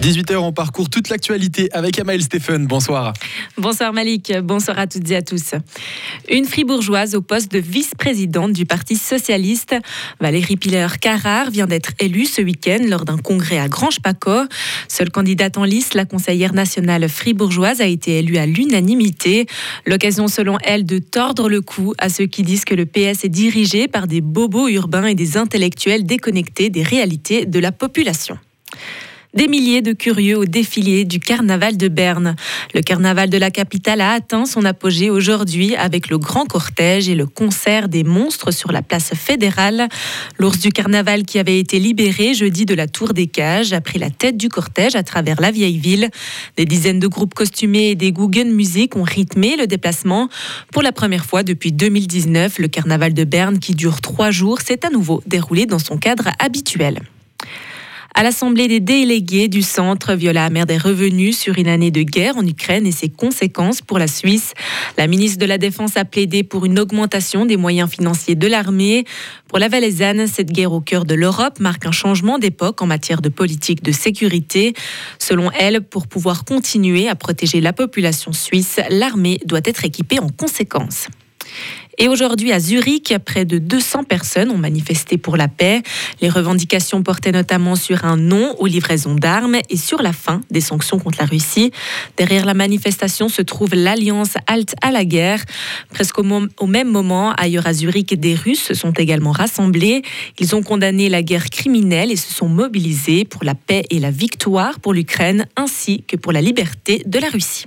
18h, on parcourt toute l'actualité avec Amael Stéphane. Bonsoir. Bonsoir Malik, bonsoir à toutes et à tous. Une fribourgeoise au poste de vice-présidente du Parti socialiste, Valérie Piller-Carrard, vient d'être élue ce week-end lors d'un congrès à Grange-Paco. Seule candidate en liste, la conseillère nationale fribourgeoise a été élue à l'unanimité. L'occasion, selon elle, de tordre le cou à ceux qui disent que le PS est dirigé par des bobos urbains et des intellectuels déconnectés des réalités de la population. Des milliers de curieux au défilé du carnaval de Berne. Le carnaval de la capitale a atteint son apogée aujourd'hui avec le grand cortège et le concert des monstres sur la place fédérale. L'ours du carnaval qui avait été libéré jeudi de la tour des cages a pris la tête du cortège à travers la vieille ville. Des dizaines de groupes costumés et des Guggen Music ont rythmé le déplacement. Pour la première fois depuis 2019, le carnaval de Berne qui dure trois jours s'est à nouveau déroulé dans son cadre habituel à l'Assemblée des délégués du Centre, Viola Amer des revenus sur une année de guerre en Ukraine et ses conséquences pour la Suisse. La ministre de la Défense a plaidé pour une augmentation des moyens financiers de l'armée. Pour la Valaisanne, cette guerre au cœur de l'Europe marque un changement d'époque en matière de politique de sécurité. Selon elle, pour pouvoir continuer à protéger la population suisse, l'armée doit être équipée en conséquence. Et aujourd'hui, à Zurich, près de 200 personnes ont manifesté pour la paix. Les revendications portaient notamment sur un non aux livraisons d'armes et sur la fin des sanctions contre la Russie. Derrière la manifestation se trouve l'Alliance Halte à la guerre. Presque au, même moment, ailleurs à Zurich, des Russes se sont également rassemblés. Ils ont condamné la guerre criminelle et se sont mobilisés pour la paix et la victoire pour l'Ukraine ainsi que pour la liberté de la Russie.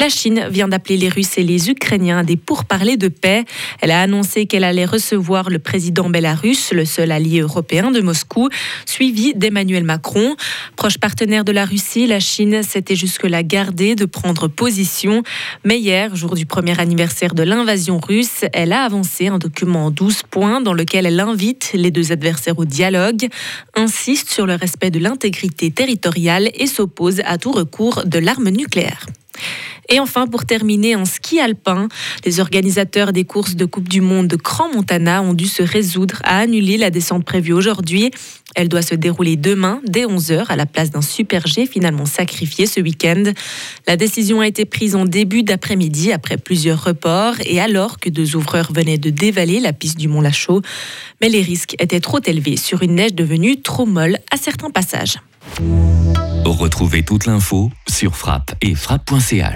La Chine vient d'appeler les Russes et les Ukrainiens à des pourparlers de paix. Elle a annoncé qu'elle allait recevoir le président bélarus, le seul allié européen de Moscou, suivi d'Emmanuel Macron. Proche partenaire de la Russie, la Chine s'était jusque-là gardée de prendre position. Mais hier, jour du premier anniversaire de l'invasion russe, elle a avancé un document en 12 points dans lequel elle invite les deux adversaires au dialogue, insiste sur le respect de l'intégrité territoriale et s'oppose à tout recours de l'arme nucléaire. Et enfin, pour terminer, en ski alpin, les organisateurs des courses de Coupe du Monde de Grand Montana ont dû se résoudre à annuler la descente prévue aujourd'hui. Elle doit se dérouler demain dès 11h à la place d'un Super G finalement sacrifié ce week-end. La décision a été prise en début d'après-midi après plusieurs reports et alors que deux ouvreurs venaient de dévaler la piste du Mont Lachaud. Mais les risques étaient trop élevés sur une neige devenue trop molle à certains passages. Retrouvez toute l'info sur frappe et frappe.ch.